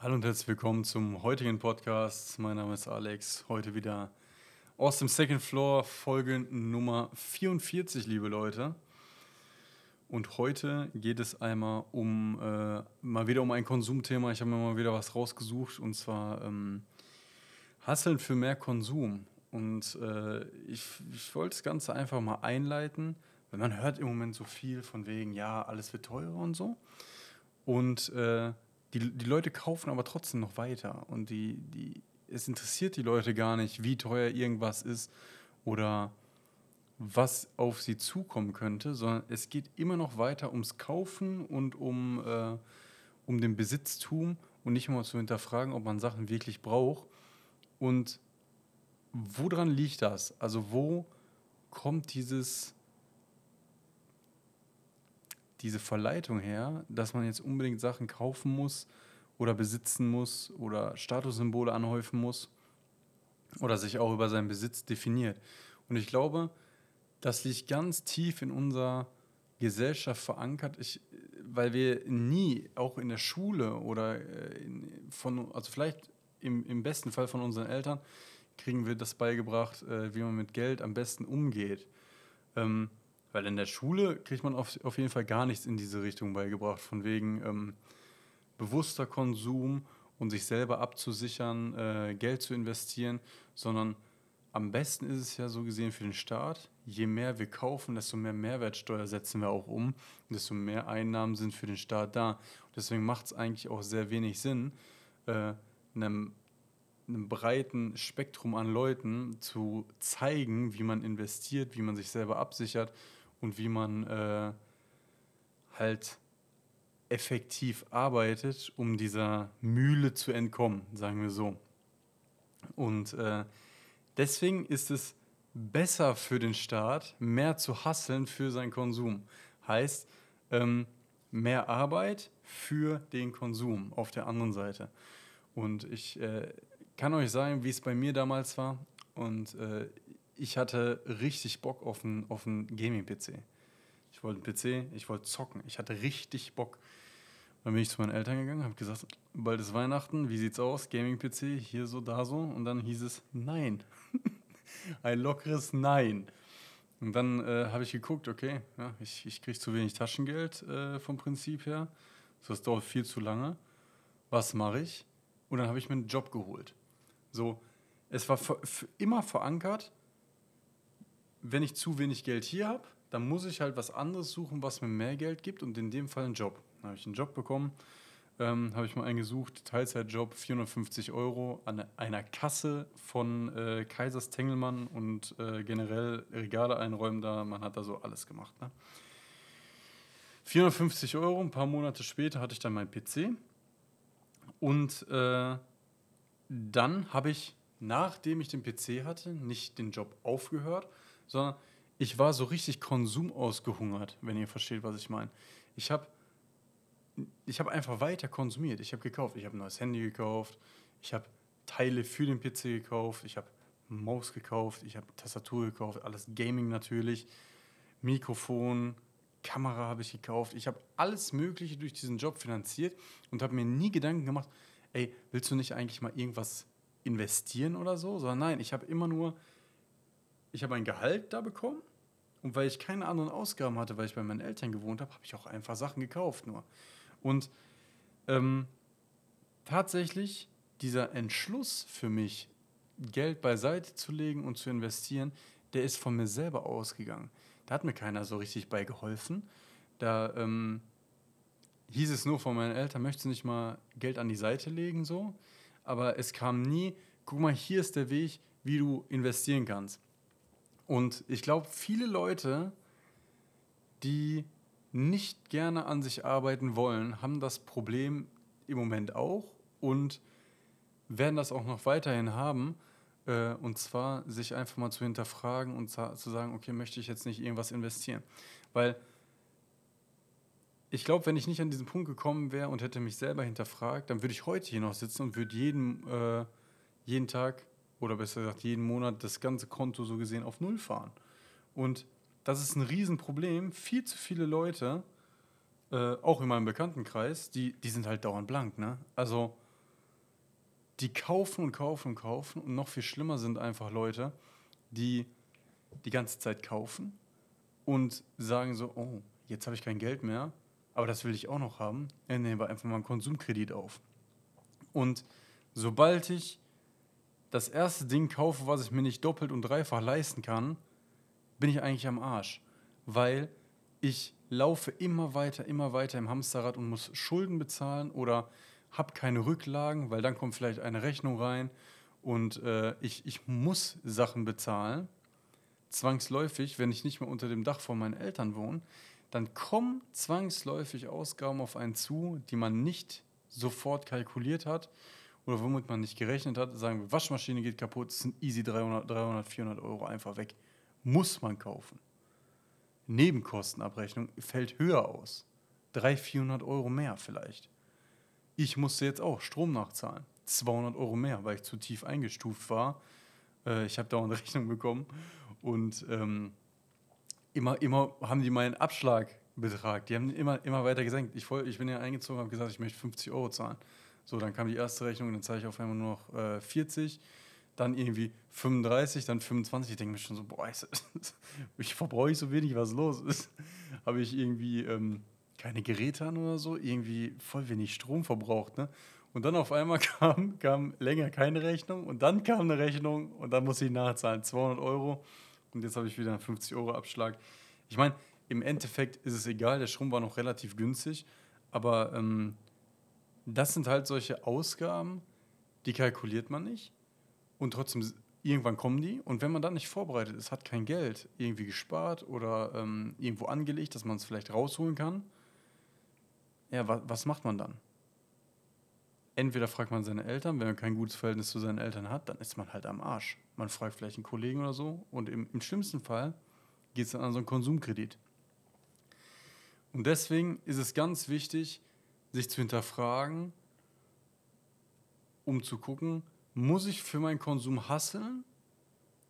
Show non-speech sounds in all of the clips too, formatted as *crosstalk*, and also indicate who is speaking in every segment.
Speaker 1: Hallo und herzlich willkommen zum heutigen Podcast. Mein Name ist Alex. Heute wieder aus dem Second Floor, Folge Nummer 44, liebe Leute. Und heute geht es einmal um äh, mal wieder um ein Konsumthema. Ich habe mir mal wieder was rausgesucht und zwar ähm, Hasseln für mehr Konsum. Und äh, ich, ich wollte das Ganze einfach mal einleiten, weil man hört im Moment so viel von wegen, ja, alles wird teurer und so. Und äh, die, die Leute kaufen aber trotzdem noch weiter. Und die, die, es interessiert die Leute gar nicht, wie teuer irgendwas ist oder was auf sie zukommen könnte, sondern es geht immer noch weiter ums Kaufen und um, äh, um den Besitztum und nicht mal zu hinterfragen, ob man Sachen wirklich braucht. Und woran liegt das? Also wo kommt dieses diese Verleitung her, dass man jetzt unbedingt Sachen kaufen muss oder besitzen muss oder Statussymbole anhäufen muss oder sich auch über seinen Besitz definiert. Und ich glaube, das liegt ganz tief in unserer Gesellschaft verankert, ich, weil wir nie, auch in der Schule oder äh, in, von, also vielleicht im, im besten Fall von unseren Eltern, kriegen wir das beigebracht, äh, wie man mit Geld am besten umgeht. Ähm, weil in der Schule kriegt man auf, auf jeden Fall gar nichts in diese Richtung beigebracht, von wegen ähm, bewusster Konsum und sich selber abzusichern, äh, Geld zu investieren, sondern am besten ist es ja so gesehen für den Staat, je mehr wir kaufen, desto mehr Mehrwertsteuer setzen wir auch um, desto mehr Einnahmen sind für den Staat da. Und deswegen macht es eigentlich auch sehr wenig Sinn, äh, einem, einem breiten Spektrum an Leuten zu zeigen, wie man investiert, wie man sich selber absichert und wie man äh, halt effektiv arbeitet, um dieser Mühle zu entkommen, sagen wir so. Und äh, deswegen ist es besser für den Staat, mehr zu hasseln für seinen Konsum. Heißt, ähm, mehr Arbeit für den Konsum auf der anderen Seite. Und ich äh, kann euch sagen, wie es bei mir damals war. Und äh, ich hatte richtig Bock auf einen, auf einen Gaming-PC. Ich wollte einen PC, ich wollte zocken. Ich hatte richtig Bock. Dann bin ich zu meinen Eltern gegangen, habe gesagt, bald ist Weihnachten, wie sieht's aus? Gaming-PC, hier so, da so. Und dann hieß es Nein. *laughs* Ein lockeres Nein. Und dann äh, habe ich geguckt, okay, ja, ich, ich kriege zu wenig Taschengeld äh, vom Prinzip her. Das dauert viel zu lange. Was mache ich? Und dann habe ich mir einen Job geholt. So, es war immer verankert, wenn ich zu wenig Geld hier habe, dann muss ich halt was anderes suchen, was mir mehr Geld gibt und in dem Fall einen Job. Dann habe ich einen Job bekommen, ähm, habe ich mal einen gesucht, Teilzeitjob, 450 Euro an einer Kasse von äh, Kaisers Tengelmann und äh, generell Regale einräumen da, man hat da so alles gemacht. Ne? 450 Euro, ein paar Monate später hatte ich dann meinen PC und äh, dann habe ich, nachdem ich den PC hatte, nicht den Job aufgehört, sondern ich war so richtig konsumausgehungert, wenn ihr versteht, was ich meine. Ich habe ich hab einfach weiter konsumiert. Ich habe gekauft. Ich habe ein neues Handy gekauft. Ich habe Teile für den PC gekauft. Ich habe Maus gekauft. Ich habe Tastatur gekauft. Alles Gaming natürlich. Mikrofon, Kamera habe ich gekauft. Ich habe alles Mögliche durch diesen Job finanziert und habe mir nie Gedanken gemacht, ey, willst du nicht eigentlich mal irgendwas investieren oder so? Sondern nein, ich habe immer nur ich habe ein Gehalt da bekommen und weil ich keine anderen Ausgaben hatte, weil ich bei meinen Eltern gewohnt habe, habe ich auch einfach Sachen gekauft nur. Und ähm, tatsächlich dieser Entschluss für mich, Geld beiseite zu legen und zu investieren, der ist von mir selber ausgegangen. Da hat mir keiner so richtig bei geholfen. Da ähm, hieß es nur von meinen Eltern, möchtest du nicht mal Geld an die Seite legen so? Aber es kam nie, guck mal, hier ist der Weg, wie du investieren kannst. Und ich glaube, viele Leute, die nicht gerne an sich arbeiten wollen, haben das Problem im Moment auch und werden das auch noch weiterhin haben. Äh, und zwar sich einfach mal zu hinterfragen und zu sagen, okay, möchte ich jetzt nicht irgendwas investieren? Weil ich glaube, wenn ich nicht an diesen Punkt gekommen wäre und hätte mich selber hinterfragt, dann würde ich heute hier noch sitzen und würde jeden, äh, jeden Tag oder besser gesagt jeden Monat das ganze Konto so gesehen auf Null fahren. Und das ist ein Riesenproblem. Viel zu viele Leute, äh, auch in meinem Bekanntenkreis, die, die sind halt dauernd blank. Ne? Also die kaufen und kaufen und kaufen. Und noch viel schlimmer sind einfach Leute, die die ganze Zeit kaufen und sagen so, oh, jetzt habe ich kein Geld mehr, aber das will ich auch noch haben. Ich nehme einfach mal einen Konsumkredit auf. Und sobald ich das erste Ding kaufe, was ich mir nicht doppelt und dreifach leisten kann, bin ich eigentlich am Arsch. Weil ich laufe immer weiter, immer weiter im Hamsterrad und muss Schulden bezahlen oder habe keine Rücklagen, weil dann kommt vielleicht eine Rechnung rein und äh, ich, ich muss Sachen bezahlen. Zwangsläufig, wenn ich nicht mehr unter dem Dach von meinen Eltern wohne, dann kommen zwangsläufig Ausgaben auf einen zu, die man nicht sofort kalkuliert hat oder womit man nicht gerechnet hat. Sagen wir, Waschmaschine geht kaputt, es sind easy 300, 300, 400 Euro einfach weg. Muss man kaufen. Nebenkostenabrechnung fällt höher aus. 300, 400 Euro mehr vielleicht. Ich musste jetzt auch Strom nachzahlen. 200 Euro mehr, weil ich zu tief eingestuft war. Äh, ich habe dauernd *laughs* Rechnung bekommen. Und ähm, immer, immer haben die meinen Abschlagbetrag, die haben immer, immer weiter gesenkt. Ich, voll, ich bin ja eingezogen, habe gesagt, ich möchte 50 Euro zahlen. So, dann kam die erste Rechnung, dann zahle ich auf einmal nur noch äh, 40 dann irgendwie 35, dann 25. Ich denke mir schon so, boah, *laughs* ich verbrauche ich so wenig, was los ist. *laughs* Habe ich irgendwie ähm, keine Geräte an oder so, irgendwie voll wenig Strom verbraucht. Ne? Und dann auf einmal *laughs* kam, kam länger keine Rechnung und dann kam eine Rechnung und dann musste ich nachzahlen, 200 Euro. Und jetzt habe ich wieder einen 50 Euro Abschlag. Ich meine, im Endeffekt ist es egal, der Strom war noch relativ günstig, aber ähm, das sind halt solche Ausgaben, die kalkuliert man nicht und trotzdem irgendwann kommen die. Und wenn man dann nicht vorbereitet ist, hat kein Geld irgendwie gespart oder ähm, irgendwo angelegt, dass man es vielleicht rausholen kann, ja, wa was macht man dann? Entweder fragt man seine Eltern, wenn man kein gutes Verhältnis zu seinen Eltern hat, dann ist man halt am Arsch. Man fragt vielleicht einen Kollegen oder so und im, im schlimmsten Fall geht es dann an so einen Konsumkredit. Und deswegen ist es ganz wichtig, sich zu hinterfragen, um zu gucken, muss ich für meinen Konsum hasseln?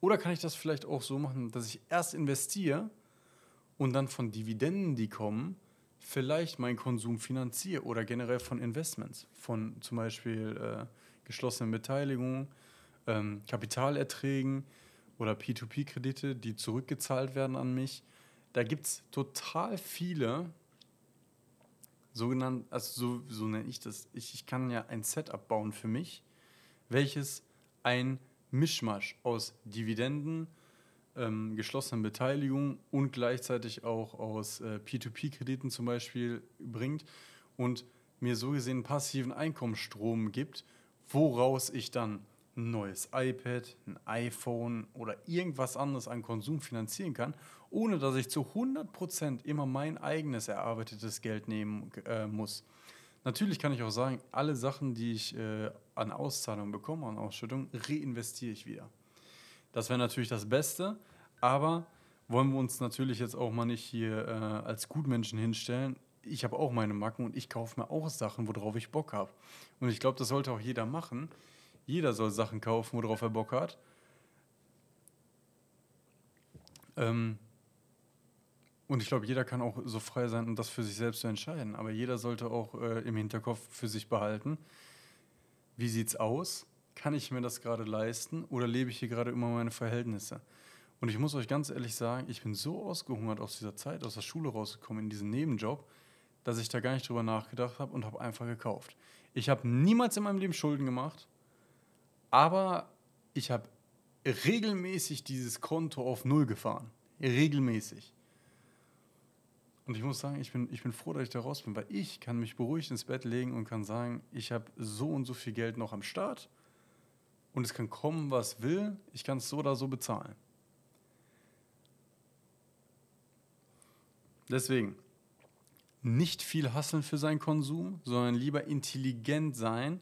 Speaker 1: Oder kann ich das vielleicht auch so machen, dass ich erst investiere und dann von Dividenden, die kommen, vielleicht meinen Konsum finanziere oder generell von Investments, von zum Beispiel äh, geschlossenen Beteiligungen, ähm, Kapitalerträgen oder P2P-Kredite, die zurückgezahlt werden an mich. Da gibt es total viele sogenannte, also so, so nenne ich das. Ich, ich kann ja ein Setup bauen für mich, welches ein Mischmasch aus Dividenden, ähm, geschlossenen Beteiligungen und gleichzeitig auch aus äh, P2P-Krediten zum Beispiel bringt und mir so gesehen passiven Einkommensstrom gibt, woraus ich dann ein neues iPad, ein iPhone oder irgendwas anderes an Konsum finanzieren kann, ohne dass ich zu 100% immer mein eigenes erarbeitetes Geld nehmen äh, muss. Natürlich kann ich auch sagen, alle Sachen, die ich äh, an Auszahlungen bekomme, an Ausschüttung, reinvestiere ich wieder. Das wäre natürlich das Beste, aber wollen wir uns natürlich jetzt auch mal nicht hier äh, als Gutmenschen hinstellen. Ich habe auch meine Macken und ich kaufe mir auch Sachen, worauf ich Bock habe. Und ich glaube, das sollte auch jeder machen. Jeder soll Sachen kaufen, worauf er Bock hat. Ähm, und ich glaube, jeder kann auch so frei sein, um das für sich selbst zu entscheiden. Aber jeder sollte auch äh, im Hinterkopf für sich behalten, wie sieht es aus? Kann ich mir das gerade leisten oder lebe ich hier gerade immer meine Verhältnisse? Und ich muss euch ganz ehrlich sagen, ich bin so ausgehungert aus dieser Zeit, aus der Schule rausgekommen, in diesen Nebenjob, dass ich da gar nicht drüber nachgedacht habe und habe einfach gekauft. Ich habe niemals in meinem Leben Schulden gemacht, aber ich habe regelmäßig dieses Konto auf Null gefahren. Regelmäßig. Und ich muss sagen, ich bin, ich bin froh, dass ich da raus bin, weil ich kann mich beruhigt ins Bett legen und kann sagen, ich habe so und so viel Geld noch am Start und es kann kommen, was will, ich kann es so oder so bezahlen. Deswegen, nicht viel hasseln für seinen Konsum, sondern lieber intelligent sein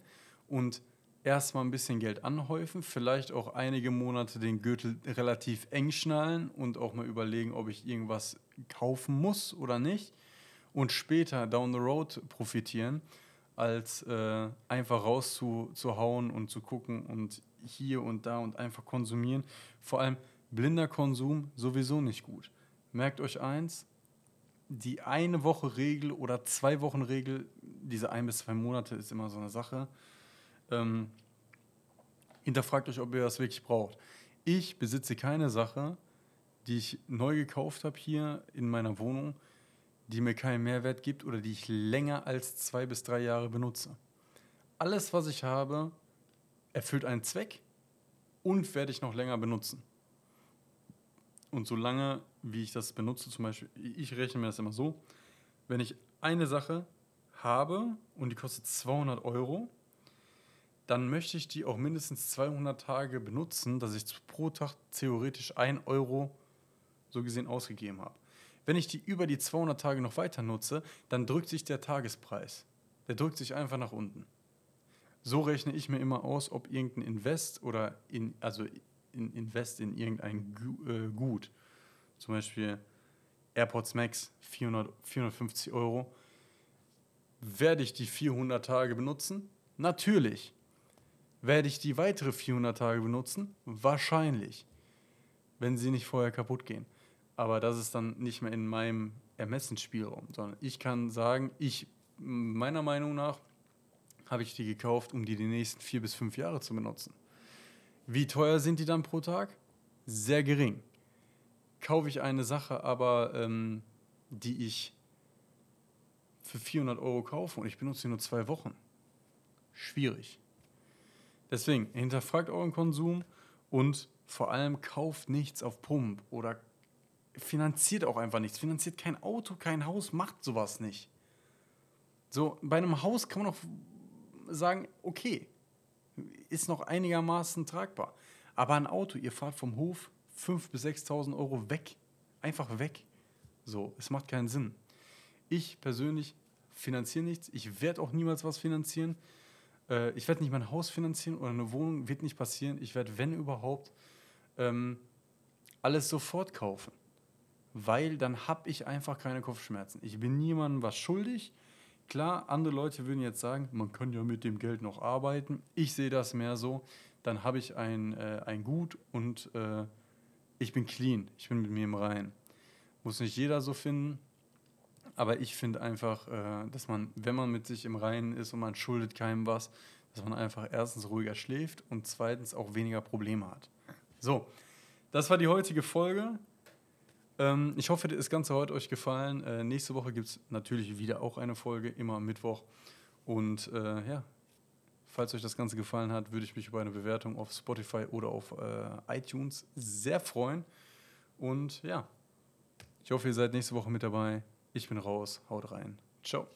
Speaker 1: und erstmal ein bisschen Geld anhäufen, vielleicht auch einige Monate den Gürtel relativ eng schnallen und auch mal überlegen, ob ich irgendwas kaufen muss oder nicht und später down the road profitieren, als äh, einfach rauszuhauen und zu gucken und hier und da und einfach konsumieren. Vor allem blinder Konsum sowieso nicht gut. Merkt euch eins, die eine Woche Regel oder zwei Wochen Regel, diese ein bis zwei Monate ist immer so eine Sache ähm, hinterfragt euch, ob ihr das wirklich braucht. Ich besitze keine Sache, die ich neu gekauft habe hier in meiner Wohnung, die mir keinen Mehrwert gibt oder die ich länger als zwei bis drei Jahre benutze. Alles, was ich habe, erfüllt einen Zweck und werde ich noch länger benutzen. Und solange, wie ich das benutze, zum Beispiel, ich rechne mir das immer so, wenn ich eine Sache habe und die kostet 200 Euro, dann möchte ich die auch mindestens 200 Tage benutzen, dass ich pro Tag theoretisch 1 Euro so gesehen ausgegeben habe. Wenn ich die über die 200 Tage noch weiter nutze, dann drückt sich der Tagespreis. Der drückt sich einfach nach unten. So rechne ich mir immer aus, ob irgendein Invest oder in, also in Invest in irgendein äh, Gut, zum Beispiel AirPods Max 400, 450 Euro, werde ich die 400 Tage benutzen? Natürlich. Werde ich die weitere 400 Tage benutzen? Wahrscheinlich. Wenn sie nicht vorher kaputt gehen. Aber das ist dann nicht mehr in meinem Ermessensspielraum, sondern ich kann sagen, ich, meiner Meinung nach, habe ich die gekauft, um die die nächsten vier bis fünf Jahre zu benutzen. Wie teuer sind die dann pro Tag? Sehr gering. Kaufe ich eine Sache aber, ähm, die ich für 400 Euro kaufe und ich benutze sie nur zwei Wochen? Schwierig. Deswegen, hinterfragt euren Konsum und vor allem kauft nichts auf Pump oder finanziert auch einfach nichts. Finanziert kein Auto, kein Haus, macht sowas nicht. So, bei einem Haus kann man auch sagen, okay, ist noch einigermaßen tragbar. Aber ein Auto, ihr fahrt vom Hof 5.000 bis 6.000 Euro weg. Einfach weg. So, es macht keinen Sinn. Ich persönlich finanziere nichts. Ich werde auch niemals was finanzieren. Äh, ich werde nicht mein Haus finanzieren oder eine Wohnung, wird nicht passieren. Ich werde, wenn überhaupt, ähm, alles sofort kaufen. Weil dann habe ich einfach keine Kopfschmerzen. Ich bin niemandem was schuldig. Klar, andere Leute würden jetzt sagen, man kann ja mit dem Geld noch arbeiten. Ich sehe das mehr so. Dann habe ich ein, äh, ein Gut und äh, ich bin clean. Ich bin mit mir im Rein. Muss nicht jeder so finden. Aber ich finde einfach, äh, dass man, wenn man mit sich im Reinen ist und man schuldet keinem was, dass man einfach erstens ruhiger schläft und zweitens auch weniger Probleme hat. So, das war die heutige Folge. Ähm, ich hoffe, das Ganze hat euch gefallen. Äh, nächste Woche gibt es natürlich wieder auch eine Folge, immer am Mittwoch. Und äh, ja, falls euch das Ganze gefallen hat, würde ich mich über eine Bewertung auf Spotify oder auf äh, iTunes sehr freuen. Und ja, ich hoffe, ihr seid nächste Woche mit dabei. Ich bin raus. Haut rein. Ciao.